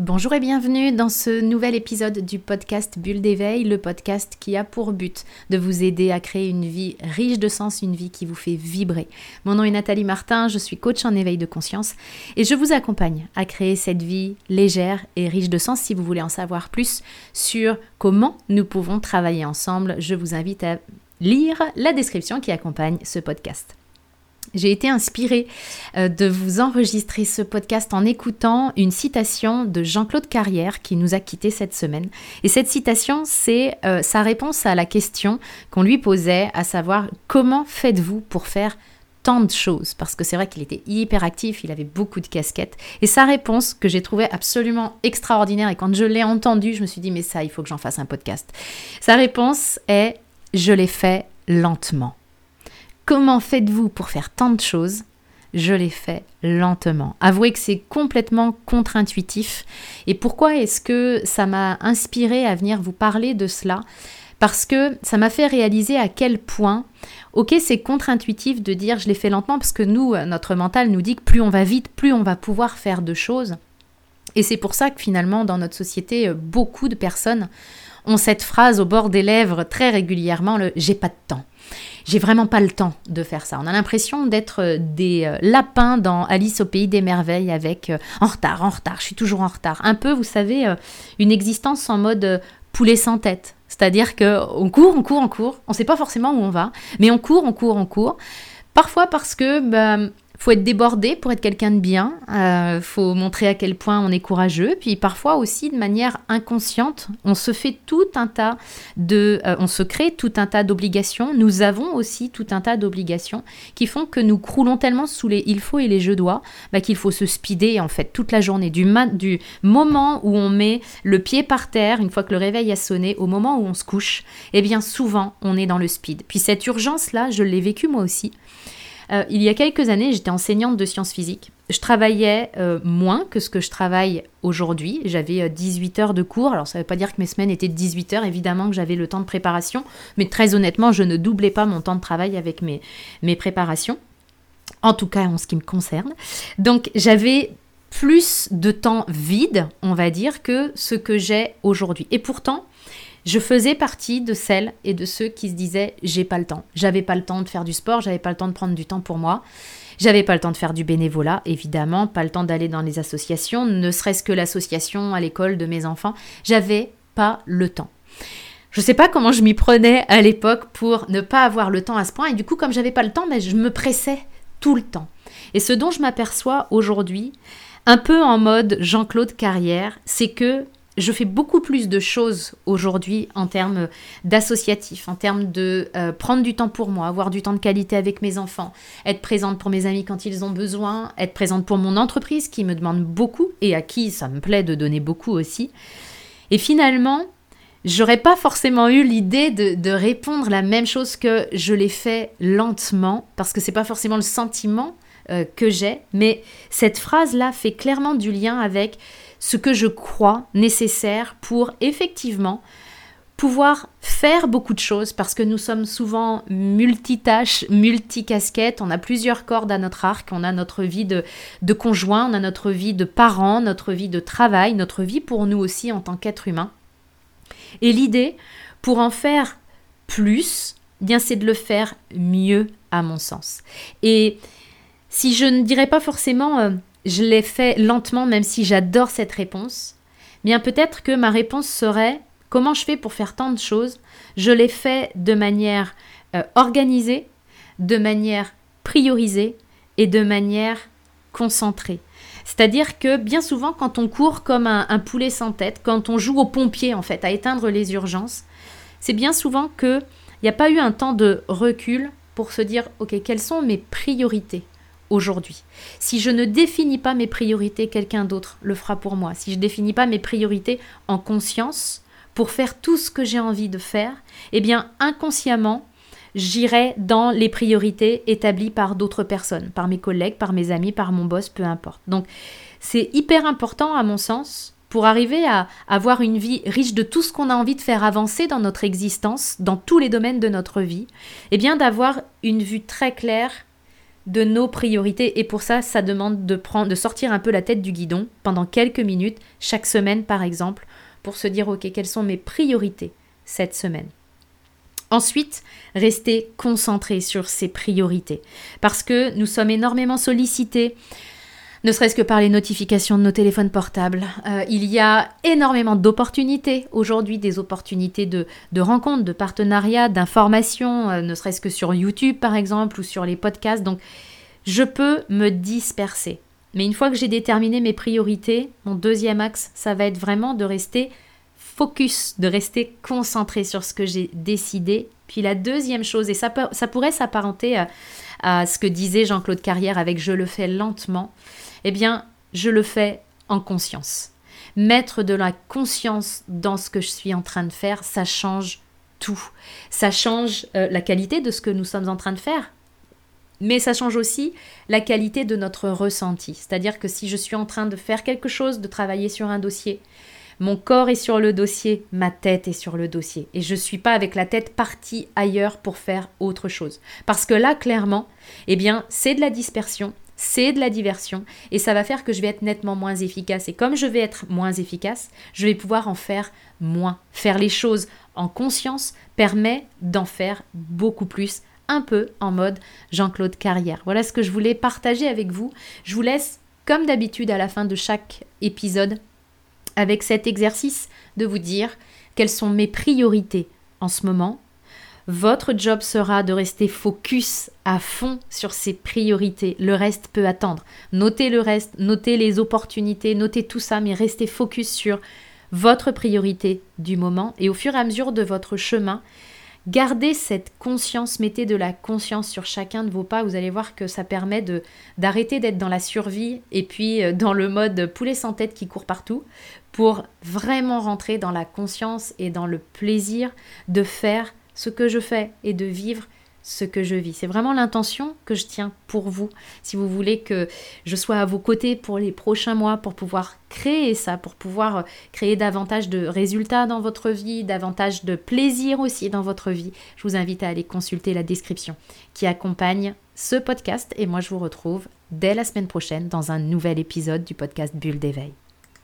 Bonjour et bienvenue dans ce nouvel épisode du podcast Bulle d'éveil, le podcast qui a pour but de vous aider à créer une vie riche de sens, une vie qui vous fait vibrer. Mon nom est Nathalie Martin, je suis coach en éveil de conscience et je vous accompagne à créer cette vie légère et riche de sens. Si vous voulez en savoir plus sur comment nous pouvons travailler ensemble, je vous invite à lire la description qui accompagne ce podcast. J'ai été inspirée euh, de vous enregistrer ce podcast en écoutant une citation de Jean-Claude Carrière qui nous a quittés cette semaine. Et cette citation, c'est euh, sa réponse à la question qu'on lui posait, à savoir comment faites-vous pour faire tant de choses? Parce que c'est vrai qu'il était hyper actif, il avait beaucoup de casquettes. Et sa réponse, que j'ai trouvée absolument extraordinaire, et quand je l'ai entendue, je me suis dit, mais ça, il faut que j'en fasse un podcast. Sa réponse est, je l'ai fait lentement. Comment faites-vous pour faire tant de choses? Je l'ai fait lentement. Avouez que c'est complètement contre-intuitif. Et pourquoi est-ce que ça m'a inspiré à venir vous parler de cela? Parce que ça m'a fait réaliser à quel point, ok, c'est contre-intuitif de dire je l'ai fait lentement, parce que nous, notre mental nous dit que plus on va vite, plus on va pouvoir faire de choses. Et c'est pour ça que finalement, dans notre société, beaucoup de personnes ont cette phrase au bord des lèvres très régulièrement, le j'ai pas de temps j'ai vraiment pas le temps de faire ça. On a l'impression d'être euh, des euh, lapins dans Alice au pays des merveilles avec euh, en retard, en retard, je suis toujours en retard. Un peu, vous savez, une existence en mode poulet sans tête. C'est-à-dire qu'on court, on court, on court, on ne sait pas forcément où on va, mais on court, on court, on court. Parfois parce que bah, faut être débordé pour être quelqu'un de bien. Euh, faut montrer à quel point on est courageux. Puis parfois aussi de manière inconsciente, on se fait tout un tas de, euh, on se crée tout un tas d'obligations. Nous avons aussi tout un tas d'obligations qui font que nous croulons tellement sous les il faut et les je dois bah, qu'il faut se speeder en fait toute la journée du, du moment où on met le pied par terre une fois que le réveil a sonné au moment où on se couche. Eh bien souvent on est dans le speed. Puis cette urgence là, je l'ai vécu moi aussi. Euh, il y a quelques années, j'étais enseignante de sciences physiques. Je travaillais euh, moins que ce que je travaille aujourd'hui. J'avais 18 euh, heures de cours. Alors, ça ne veut pas dire que mes semaines étaient de 18 heures. Évidemment que j'avais le temps de préparation. Mais très honnêtement, je ne doublais pas mon temps de travail avec mes, mes préparations. En tout cas, en ce qui me concerne. Donc, j'avais plus de temps vide, on va dire, que ce que j'ai aujourd'hui. Et pourtant, je faisais partie de celles et de ceux qui se disaient j'ai pas le temps. J'avais pas le temps de faire du sport, j'avais pas le temps de prendre du temps pour moi. J'avais pas le temps de faire du bénévolat, évidemment, pas le temps d'aller dans les associations, ne serait-ce que l'association à l'école de mes enfants. J'avais pas le temps. Je sais pas comment je m'y prenais à l'époque pour ne pas avoir le temps à ce point. Et du coup, comme j'avais pas le temps, ben, je me pressais tout le temps. Et ce dont je m'aperçois aujourd'hui, un peu en mode Jean-Claude Carrière, c'est que je fais beaucoup plus de choses aujourd'hui en termes d'associatif, en termes de euh, prendre du temps pour moi, avoir du temps de qualité avec mes enfants, être présente pour mes amis quand ils ont besoin, être présente pour mon entreprise qui me demande beaucoup et à qui ça me plaît de donner beaucoup aussi. Et finalement, j'aurais pas forcément eu l'idée de, répondre la même chose que je l'ai fait lentement parce que c'est pas forcément le sentiment euh, que j'ai, mais cette phrase-là fait clairement du lien avec ce que je crois nécessaire pour effectivement pouvoir faire beaucoup de choses parce que nous sommes souvent multitâches, multicasquettes, on a plusieurs cordes à notre arc, on a notre vie de, de conjoint, on a notre vie de parent, notre vie de travail, notre vie pour nous aussi en tant qu'être humain. Et l'idée, pour en faire plus, eh bien c'est de le faire mieux à mon sens. Et si je ne dirais pas forcément euh, je l'ai fait lentement, même si j'adore cette réponse, bien peut-être que ma réponse serait comment je fais pour faire tant de choses? Je l'ai fait de manière euh, organisée, de manière priorisée et de manière concentrée. C'est-à-dire que bien souvent, quand on court comme un, un, poulet sans tête, quand on joue au pompier en fait, à éteindre les urgences, c'est bien souvent qu'il n'y a pas eu un temps de recul pour se dire, ok, quelles sont mes priorités? Aujourd'hui. Si je ne définis pas mes priorités, quelqu'un d'autre le fera pour moi. Si je ne définis pas mes priorités en conscience pour faire tout ce que j'ai envie de faire, eh bien inconsciemment, j'irai dans les priorités établies par d'autres personnes, par mes collègues, par mes amis, par mon boss, peu importe. Donc c'est hyper important à mon sens pour arriver à avoir une vie riche de tout ce qu'on a envie de faire avancer dans notre existence, dans tous les domaines de notre vie, eh bien d'avoir une vue très claire de nos priorités. Et pour ça, ça demande de, sortir un peu la tête du guidon pendant quelques minutes, chaque semaine par exemple, pour se dire, OK, quelles sont mes priorités cette semaine? Ensuite, rester concentré sur ses priorités. Parce que nous sommes énormément sollicités ne serait-ce que par les notifications de nos téléphones portables. Euh, il y a énormément d'opportunités aujourd'hui, des opportunités de, rencontres, de partenariats, d'informations, euh, ne serait-ce que sur YouTube par exemple ou sur les podcasts. Donc je peux me disperser. Mais une fois que j'ai déterminé mes priorités, mon deuxième axe, ça va être vraiment de rester focus, de rester concentré sur ce que j'ai décidé. Puis la deuxième chose, et ça, pourrait s'apparenter à, à, ce que disait Jean-Claude Carrière avec Je le fais lentement, eh bien, je le fais en conscience. Mettre de la conscience dans ce que je suis en train de faire, ça change tout. Ça change euh, la qualité de ce que nous sommes en train de faire, mais ça change aussi la qualité de notre ressenti. C'est-à-dire que si je suis en train de faire quelque chose, de travailler sur un dossier, mon corps est sur le dossier, ma tête est sur le dossier. Et je ne suis pas avec la tête partie ailleurs pour faire autre chose. Parce que là, clairement, eh bien, c'est de la dispersion, c'est de la diversion et ça va faire que je vais être nettement moins efficace. Et comme je vais être moins efficace, je vais pouvoir en faire moins. Faire les choses en conscience permet d'en faire beaucoup plus, un peu en mode Jean-Claude Carrière. Voilà ce que je voulais partager avec vous. Je vous laisse, comme d'habitude, à la fin de chaque épisode, avec cet exercice de vous dire quelles sont mes priorités en ce moment, votre job sera de rester focus à fond sur ses priorités. Le reste peut attendre. Notez le reste, notez les opportunités, notez tout ça, mais restez focus sur votre priorité du moment. Et au fur et à mesure de votre chemin, gardez cette conscience, mettez de la conscience sur chacun de vos pas. Vous allez voir que ça permet d'arrêter d'être dans la survie et puis euh, dans le mode poulet sans tête qui court partout pour vraiment rentrer dans la conscience et dans le plaisir de faire ce que je fais et de vivre ce que je vis. C'est vraiment l'intention que je tiens pour vous. Si vous voulez que je sois à vos côtés pour les prochains mois, pour pouvoir créer ça, pour pouvoir créer davantage de résultats dans votre vie, davantage de plaisir aussi dans votre vie, je vous invite à aller consulter la description qui accompagne ce podcast. Et moi, je vous retrouve dès la semaine prochaine dans un nouvel épisode du podcast Bulle d'éveil.